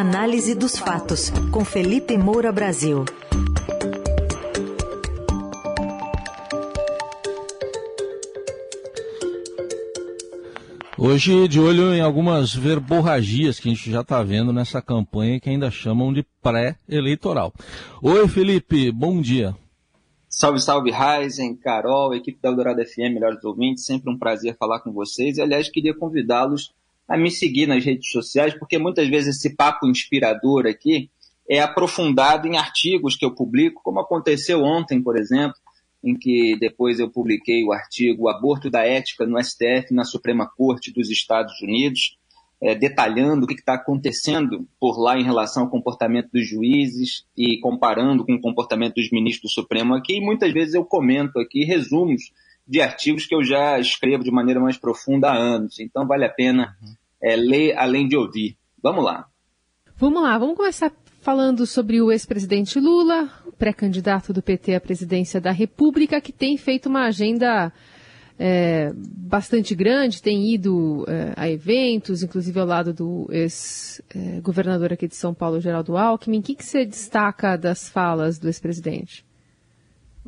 Análise dos fatos, com Felipe Moura Brasil. Hoje, de olho em algumas verborragias que a gente já está vendo nessa campanha que ainda chamam de pré-eleitoral. Oi, Felipe, bom dia. Salve, salve, Ryzen, Carol, equipe da Eldorado FM, melhores ouvintes, sempre um prazer falar com vocês. E, aliás, queria convidá-los a me seguir nas redes sociais, porque muitas vezes esse papo inspirador aqui é aprofundado em artigos que eu publico, como aconteceu ontem, por exemplo, em que depois eu publiquei o artigo Aborto da Ética no STF, na Suprema Corte dos Estados Unidos, é, detalhando o que está acontecendo por lá em relação ao comportamento dos juízes e comparando com o comportamento dos ministros do Supremo aqui. E muitas vezes eu comento aqui resumos de artigos que eu já escrevo de maneira mais profunda há anos. Então vale a pena é, ler além de ouvir. Vamos lá. Vamos lá, vamos começar falando sobre o ex-presidente Lula, pré-candidato do PT à presidência da República, que tem feito uma agenda é, bastante grande, tem ido é, a eventos, inclusive ao lado do ex-governador aqui de São Paulo, Geraldo Alckmin. O que, que você destaca das falas do ex-presidente?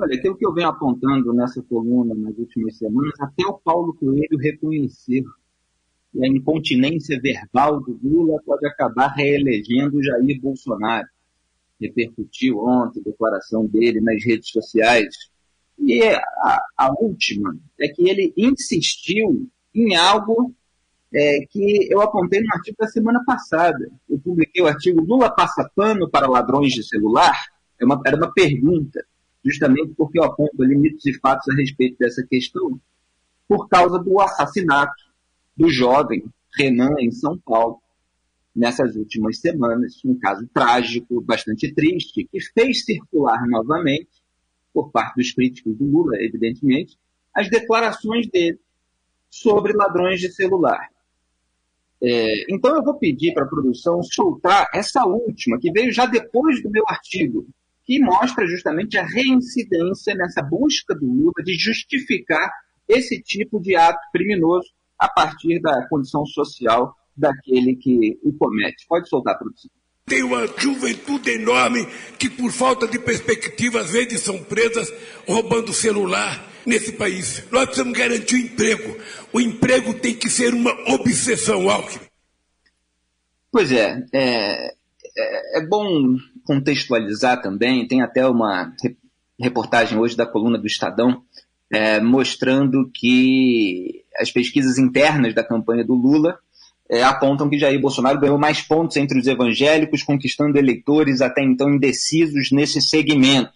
Olha, aquilo que eu venho apontando nessa coluna nas últimas semanas, até o Paulo Coelho reconheceu que a incontinência verbal do Lula pode acabar reelegendo Jair Bolsonaro repercutiu ontem, declaração dele nas redes sociais. E a, a última é que ele insistiu em algo é, que eu apontei no artigo da semana passada. Eu publiquei o artigo Lula passa pano para ladrões de celular? É uma, era uma pergunta, justamente porque eu aponto limites e fatos a respeito dessa questão, por causa do assassinato do jovem Renan em São Paulo nessas últimas semanas, um caso trágico, bastante triste, que fez circular novamente, por parte dos críticos do Lula, evidentemente, as declarações dele sobre ladrões de celular. É, então eu vou pedir para a produção soltar essa última, que veio já depois do meu artigo, que mostra justamente a reincidência nessa busca do Lula de justificar esse tipo de ato criminoso a partir da condição social daquele que o comete. Pode soltar, produção. Tem uma juventude enorme que, por falta de perspectiva, às vezes são presas roubando celular nesse país. Nós precisamos garantir o emprego. O emprego tem que ser uma obsessão, Alckmin. Pois é, é, é, é bom contextualizar também. Tem até uma reportagem hoje da coluna do Estadão é, mostrando que as pesquisas internas da campanha do Lula é, apontam que Jair Bolsonaro ganhou mais pontos entre os evangélicos, conquistando eleitores até então indecisos nesse segmento.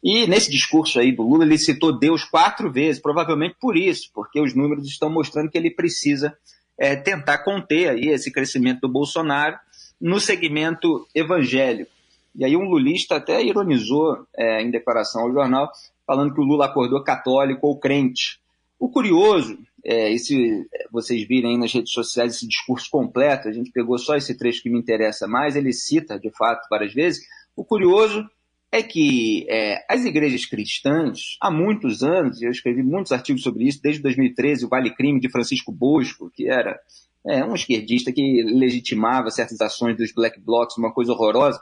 E nesse discurso aí do Lula, ele citou Deus quatro vezes, provavelmente por isso, porque os números estão mostrando que ele precisa é, tentar conter aí esse crescimento do Bolsonaro no segmento evangélico. E aí um lulista até ironizou é, em declaração ao jornal, falando que o Lula acordou católico ou crente. O curioso é, e se vocês virem aí nas redes sociais esse discurso completo, a gente pegou só esse trecho que me interessa mais, ele cita, de fato, várias vezes. O curioso é que é, as igrejas cristãs, há muitos anos, e eu escrevi muitos artigos sobre isso, desde 2013, o Vale Crime de Francisco Bosco, que era é, um esquerdista que legitimava certas ações dos black blocs, uma coisa horrorosa.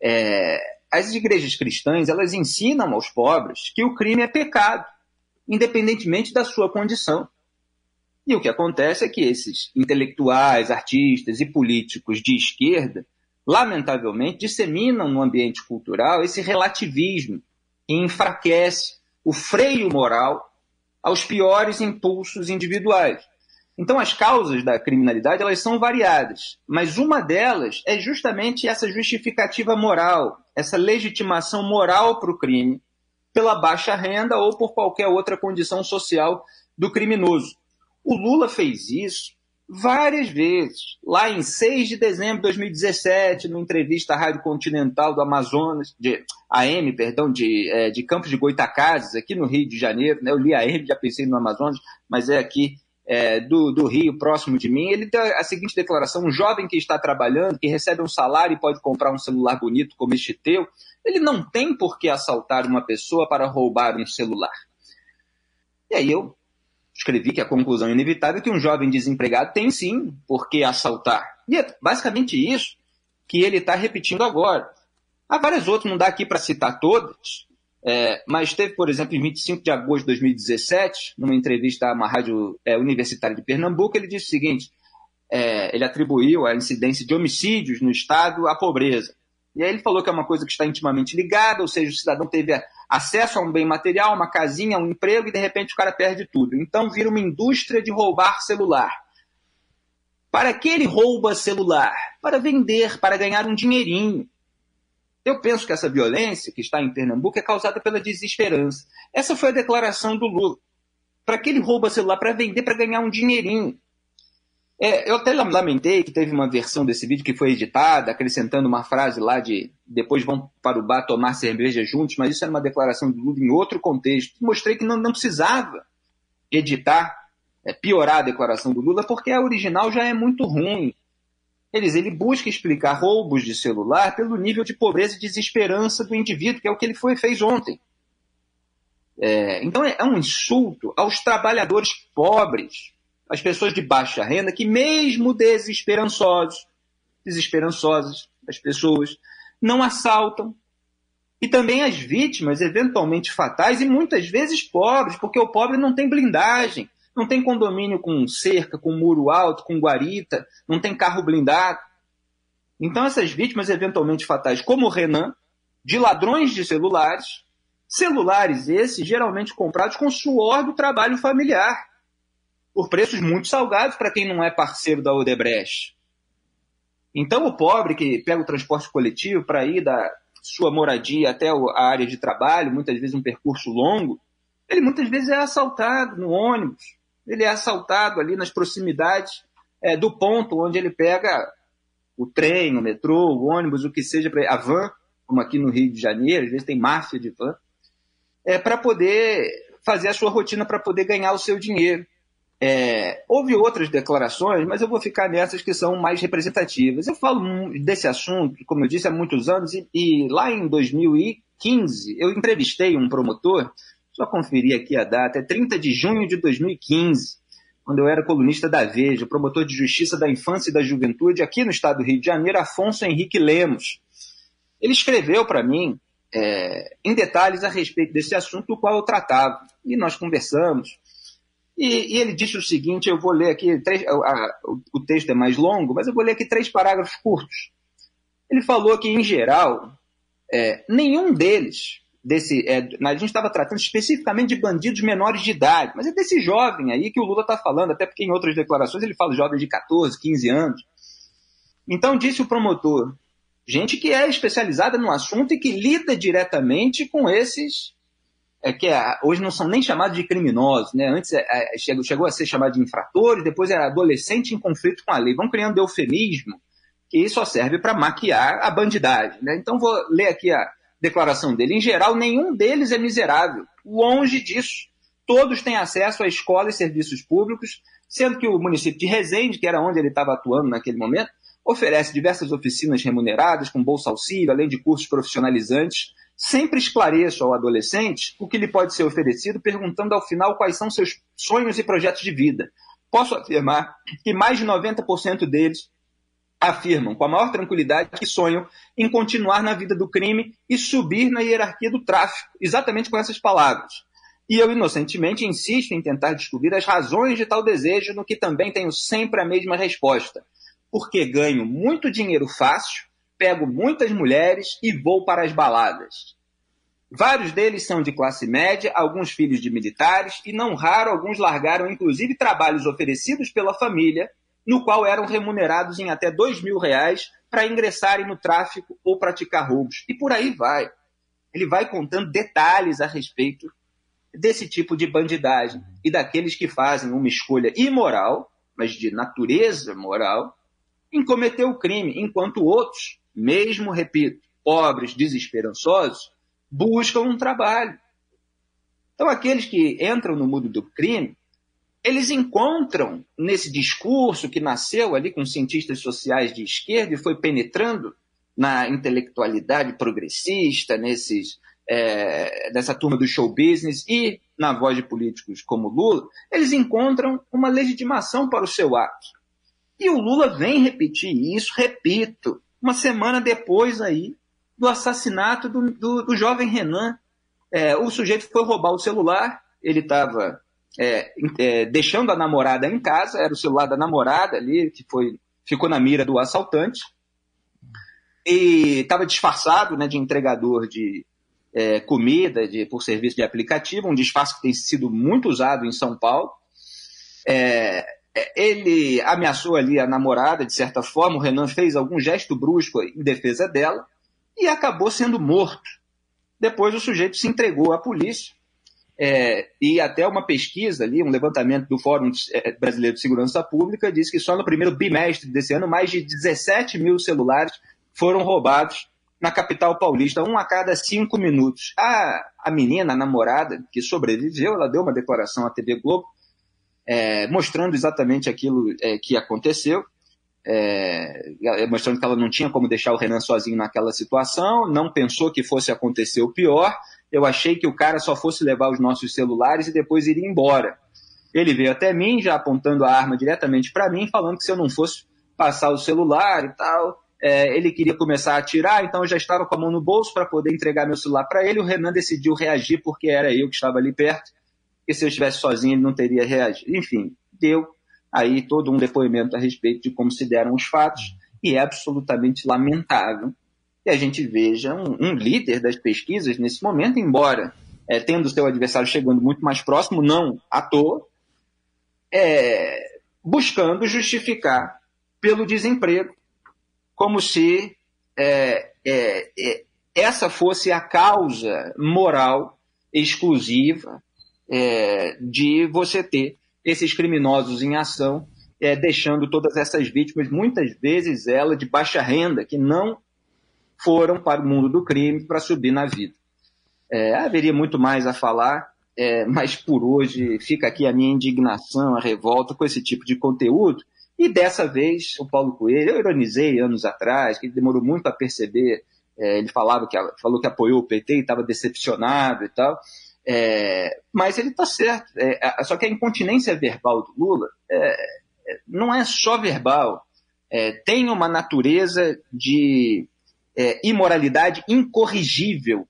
É, as igrejas cristãs, elas ensinam aos pobres que o crime é pecado, independentemente da sua condição. E o que acontece é que esses intelectuais, artistas e políticos de esquerda, lamentavelmente, disseminam no ambiente cultural esse relativismo que enfraquece o freio moral aos piores impulsos individuais. Então, as causas da criminalidade elas são variadas, mas uma delas é justamente essa justificativa moral, essa legitimação moral para o crime, pela baixa renda ou por qualquer outra condição social do criminoso. O Lula fez isso várias vezes. Lá em 6 de dezembro de 2017, numa entrevista à Rádio Continental do Amazonas, de AM, perdão, de, é, de Campos de Goitacazes, aqui no Rio de Janeiro, né? eu li AM, já pensei no Amazonas, mas é aqui é, do, do Rio, próximo de mim, ele tem a seguinte declaração: um jovem que está trabalhando, que recebe um salário e pode comprar um celular bonito como este teu, ele não tem por que assaltar uma pessoa para roubar um celular. E aí eu escrevi que a conclusão inevitável é que um jovem desempregado tem sim por que assaltar. E é basicamente isso que ele está repetindo agora. Há várias outras, não dá aqui para citar todas, é, mas teve, por exemplo, em 25 de agosto de 2017, numa entrevista a uma rádio é, universitária de Pernambuco, ele disse o seguinte: é, ele atribuiu a incidência de homicídios no Estado à pobreza. E aí ele falou que é uma coisa que está intimamente ligada, ou seja, o cidadão teve acesso a um bem material, uma casinha, um emprego, e de repente o cara perde tudo. Então vira uma indústria de roubar celular. Para que ele rouba celular? Para vender, para ganhar um dinheirinho. Eu penso que essa violência que está em Pernambuco é causada pela desesperança. Essa foi a declaração do Lula. Para que ele rouba celular? Para vender, para ganhar um dinheirinho. É, eu até lamentei que teve uma versão desse vídeo que foi editada, acrescentando uma frase lá de depois vão para o bar tomar cerveja juntos, mas isso era uma declaração do Lula em outro contexto. Mostrei que não, não precisava editar, é, piorar a declaração do Lula, porque a original já é muito ruim. Eles, ele busca explicar roubos de celular pelo nível de pobreza e desesperança do indivíduo, que é o que ele foi, fez ontem. É, então é, é um insulto aos trabalhadores pobres, às pessoas de baixa renda, que mesmo desesperançosos, desesperançosas, as pessoas não assaltam. E também as vítimas, eventualmente fatais, e muitas vezes pobres, porque o pobre não tem blindagem, não tem condomínio com cerca, com muro alto, com guarita, não tem carro blindado. Então, essas vítimas eventualmente fatais, como o Renan, de ladrões de celulares, celulares esses geralmente comprados com suor do trabalho familiar, por preços muito salgados para quem não é parceiro da Odebrecht. Então, o pobre que pega o transporte coletivo para ir da sua moradia até a área de trabalho, muitas vezes um percurso longo, ele muitas vezes é assaltado no ônibus, ele é assaltado ali nas proximidades é, do ponto onde ele pega o trem, o metrô, o ônibus, o que seja, a van, como aqui no Rio de Janeiro, às vezes tem máfia de van, é, para poder fazer a sua rotina, para poder ganhar o seu dinheiro. É, houve outras declarações, mas eu vou ficar nessas que são mais representativas. Eu falo desse assunto, como eu disse, há muitos anos, e, e lá em 2015 eu entrevistei um promotor só conferir aqui a data, é 30 de junho de 2015, quando eu era colunista da Veja, promotor de justiça da infância e da juventude aqui no estado do Rio de Janeiro, Afonso Henrique Lemos. Ele escreveu para mim é, em detalhes a respeito desse assunto do qual eu tratava, e nós conversamos. E, e ele disse o seguinte: eu vou ler aqui, três, a, a, o texto é mais longo, mas eu vou ler aqui três parágrafos curtos. Ele falou que, em geral, é, nenhum deles desse. É, a gente estava tratando especificamente de bandidos menores de idade, mas é desse jovem aí que o Lula está falando, até porque em outras declarações ele fala jovem de 14, 15 anos. Então, disse o promotor, gente que é especializada no assunto e que lida diretamente com esses. É, que é, hoje não são nem chamados de criminosos, né? Antes é, é, chegou, chegou a ser chamado de infratores, depois era adolescente em conflito com a lei. Vão criando eufemismo que só serve para maquiar a bandidagem. Né? Então vou ler aqui a, declaração dele. Em geral, nenhum deles é miserável. Longe disso. Todos têm acesso a escolas e serviços públicos, sendo que o município de Resende, que era onde ele estava atuando naquele momento, oferece diversas oficinas remuneradas, com bolsa auxílio, além de cursos profissionalizantes. Sempre esclareço ao adolescente o que lhe pode ser oferecido, perguntando ao final quais são seus sonhos e projetos de vida. Posso afirmar que mais de 90% deles afirmam com a maior tranquilidade que sonham em continuar na vida do crime e subir na hierarquia do tráfico, exatamente com essas palavras. E eu, inocentemente, insisto em tentar descobrir as razões de tal desejo, no que também tenho sempre a mesma resposta. Porque ganho muito dinheiro fácil, pego muitas mulheres e vou para as baladas. Vários deles são de classe média, alguns filhos de militares, e não raro alguns largaram inclusive trabalhos oferecidos pela família no qual eram remunerados em até dois mil reais para ingressarem no tráfico ou praticar roubos. E por aí vai. Ele vai contando detalhes a respeito desse tipo de bandidagem e daqueles que fazem uma escolha imoral, mas de natureza moral, em cometer o crime, enquanto outros, mesmo, repito, pobres, desesperançosos, buscam um trabalho. Então, aqueles que entram no mundo do crime eles encontram nesse discurso que nasceu ali com cientistas sociais de esquerda e foi penetrando na intelectualidade progressista, nesses, é, dessa turma do show business e na voz de políticos como Lula, eles encontram uma legitimação para o seu ato. E o Lula vem repetir isso, repito, uma semana depois aí do assassinato do, do, do jovem Renan. É, o sujeito foi roubar o celular, ele estava é, é, deixando a namorada em casa, era o celular da namorada ali, que foi, ficou na mira do assaltante, e estava disfarçado né, de entregador de é, comida de, por serviço de aplicativo, um disfarce que tem sido muito usado em São Paulo. É, é, ele ameaçou ali a namorada, de certa forma, o Renan fez algum gesto brusco em defesa dela e acabou sendo morto. Depois o sujeito se entregou à polícia é, e até uma pesquisa ali, um levantamento do Fórum é, Brasileiro de Segurança Pública, diz que só no primeiro bimestre desse ano, mais de 17 mil celulares foram roubados na capital paulista, um a cada cinco minutos. A, a menina, a namorada, que sobreviveu, ela deu uma declaração à TV Globo, é, mostrando exatamente aquilo é, que aconteceu, é, mostrando que ela não tinha como deixar o Renan sozinho naquela situação, não pensou que fosse acontecer o pior. Eu achei que o cara só fosse levar os nossos celulares e depois ir embora. Ele veio até mim, já apontando a arma diretamente para mim, falando que se eu não fosse passar o celular e tal, é, ele queria começar a atirar, então eu já estava com a mão no bolso para poder entregar meu celular para ele. O Renan decidiu reagir porque era eu que estava ali perto porque se eu estivesse sozinho ele não teria reagido. Enfim, deu aí todo um depoimento a respeito de como se deram os fatos, e é absolutamente lamentável que a gente veja um, um líder das pesquisas nesse momento, embora é, tendo seu adversário chegando muito mais próximo, não à toa, é, buscando justificar pelo desemprego, como se é, é, é essa fosse a causa moral exclusiva é, de você ter esses criminosos em ação, é, deixando todas essas vítimas, muitas vezes ela de baixa renda, que não foram para o mundo do crime para subir na vida. É, haveria muito mais a falar, é, mas por hoje fica aqui a minha indignação, a revolta com esse tipo de conteúdo. E dessa vez, o Paulo Coelho, eu ironizei anos atrás, que ele demorou muito a perceber, é, ele falava que, falou que apoiou o PT e estava decepcionado e tal. É, mas ele está certo. É, só que a incontinência verbal do Lula é, é não é só verbal. É, tem uma natureza de é, imoralidade incorrigível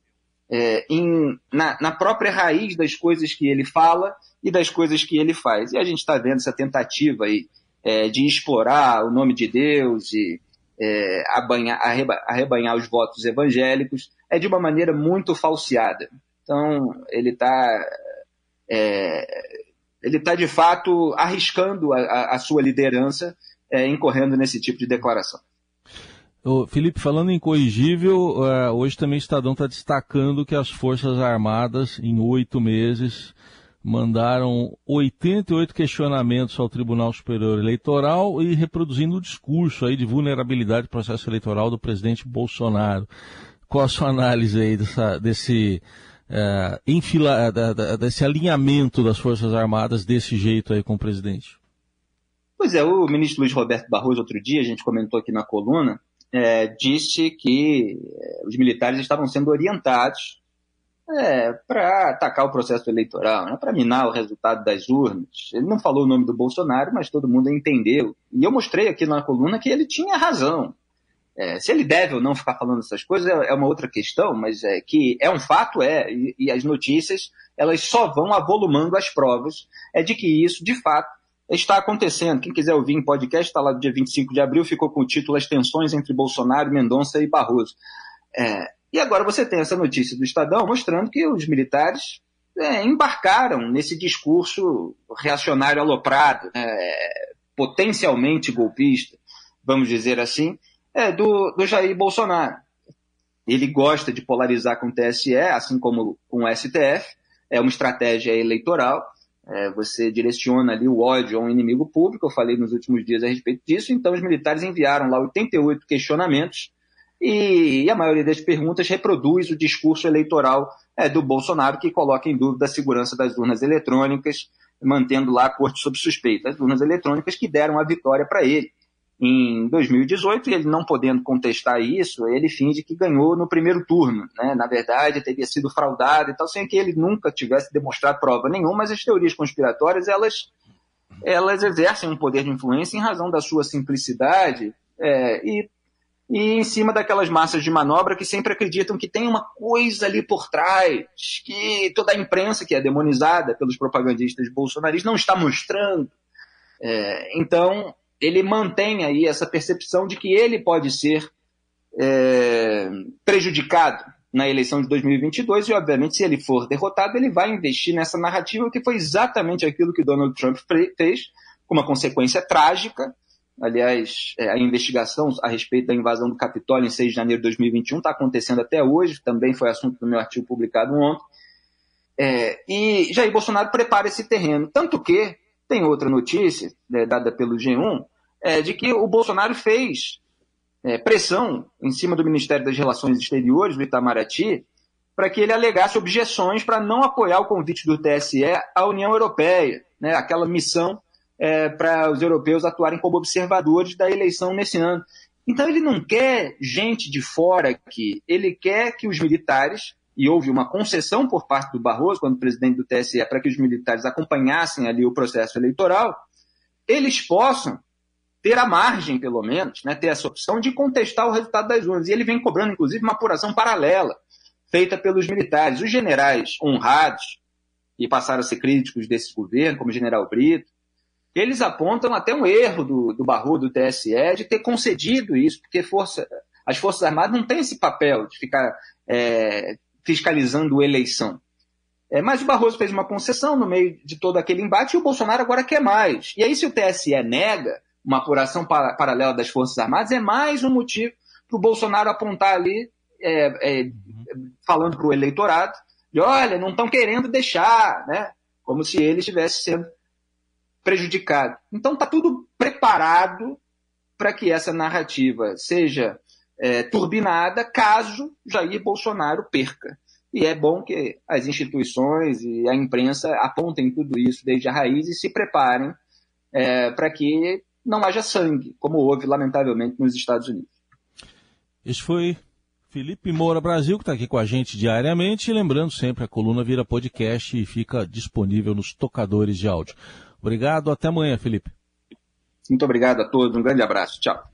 em, na, na, própria raiz das coisas que ele fala e das coisas que ele faz. E a gente está vendo essa tentativa aí de explorar o nome de Deus e abanhar, arrebanhar os votos evangélicos é de uma maneira muito falseada. Então, ele está é, ele tá de fato arriscando a, a sua liderança é, incorrendo nesse tipo de declaração. Ô, Felipe, falando em corrigível, uh, hoje também o Estadão está destacando que as Forças Armadas, em oito meses, mandaram 88 questionamentos ao Tribunal Superior Eleitoral e reproduzindo o discurso aí de vulnerabilidade do processo eleitoral do presidente Bolsonaro. Qual a sua análise aí dessa, desse é, enfila, da, da, desse alinhamento das Forças Armadas desse jeito aí com o presidente? Pois é, o ministro Luiz Roberto Barroso, outro dia, a gente comentou aqui na coluna, é, disse que é, os militares estavam sendo orientados é, para atacar o processo eleitoral, né, para minar o resultado das urnas. Ele não falou o nome do Bolsonaro, mas todo mundo entendeu. E eu mostrei aqui na coluna que ele tinha razão. É, se ele deve ou não ficar falando essas coisas é, é uma outra questão, mas é que é um fato, é, e, e, as notícias elas só vão avolumando as provas é de que isso, de fato, está acontecendo. Quem quiser ouvir em podcast, está lá no dia 25 de abril, ficou com o título As Tensões entre Bolsonaro, Mendonça e Barroso. É, e agora você tem essa notícia do Estadão mostrando que os militares é, embarcaram nesse discurso reacionário aloprado, é, potencialmente golpista, vamos dizer assim, é do, do Jair Bolsonaro. Ele gosta de polarizar com o TSE, assim como com o STF, é uma estratégia eleitoral. É, você direciona ali o ódio a um inimigo público, eu falei nos últimos dias a respeito disso, então os militares enviaram lá 88 questionamentos e, e a maioria das perguntas reproduz o discurso eleitoral é, do Bolsonaro, que coloca em dúvida a segurança das urnas eletrônicas, mantendo lá a corte sob suspeita. As urnas eletrônicas que deram a vitória para ele em 2018 e ele não podendo contestar isso, ele finge que ganhou no primeiro turno. Né? Na verdade, teria sido fraudado e tal, sem que ele nunca tivesse demonstrado prova nenhuma, mas as teorias conspiratórias, elas, elas exercem um poder de influência em razão da sua simplicidade é, e e em cima daquelas massas de manobra que sempre acreditam que tem uma coisa ali por trás, que toda a imprensa, que é demonizada pelos propagandistas bolsonaristas, não está mostrando. É, então, ele mantém aí essa percepção de que ele pode ser é, prejudicado na eleição de 2022 e, obviamente, se ele for derrotado, ele vai investir nessa narrativa que foi exatamente aquilo que Donald Trump fez, com uma consequência trágica, Aliás, é, a investigação a respeito da invasão do Capitólio em 6 de janeiro de 2021 está acontecendo até hoje, também foi assunto do meu artigo publicado ontem. É, e Jair Bolsonaro prepara esse terreno. Tanto que tem outra notícia, né, dada pelo G1, é, de que o Bolsonaro fez é, pressão em cima do Ministério das Relações Exteriores, do Itamaraty, para que ele alegasse objeções para não apoiar o convite do TSE à União Europeia, né, aquela missão é, para os europeus atuarem como observadores da eleição nesse ano. Então ele não quer gente de fora aqui, ele quer que os militares, e houve uma concessão por parte do Barroso, quando presidente do TSE, para que os militares acompanhassem ali o processo eleitoral, eles possam ter a margem, pelo menos, né, ter essa opção de contestar o resultado das urnas. E ele vem cobrando, inclusive, uma apuração paralela, feita pelos militares. Os generais honrados, e passaram a ser críticos desse governo, como o general Brito, eles apontam até um erro do, do do TSE, de ter concedido isso, porque força, as Forças Armadas não têm esse papel de ficar é, fiscalizando eleição. É, mas o Barroso fez uma concessão no meio de todo aquele embate e o Bolsonaro agora quer mais. E aí, se o TSE nega uma apuração para, paralela das Forças Armadas, é mais um motivo para o Bolsonaro apontar ali, é, é, falando para o eleitorado, de olha, não estão querendo deixar, né? Como se ele estivesse sendo prejudicado. Então está tudo preparado para que essa narrativa seja é, turbinada caso Jair Bolsonaro perca. E é bom que as instituições e a imprensa apontem tudo isso desde a raiz e se preparem é, para que não haja sangue, como houve, lamentavelmente, nos Estados Unidos. Esse foi Felipe Moura Brasil, que está aqui com a gente diariamente. E lembrando sempre, a coluna vira podcast e fica disponível nos tocadores de áudio. Obrigado, até amanhã, Felipe. Muito obrigado a todos, um grande abraço, tchau.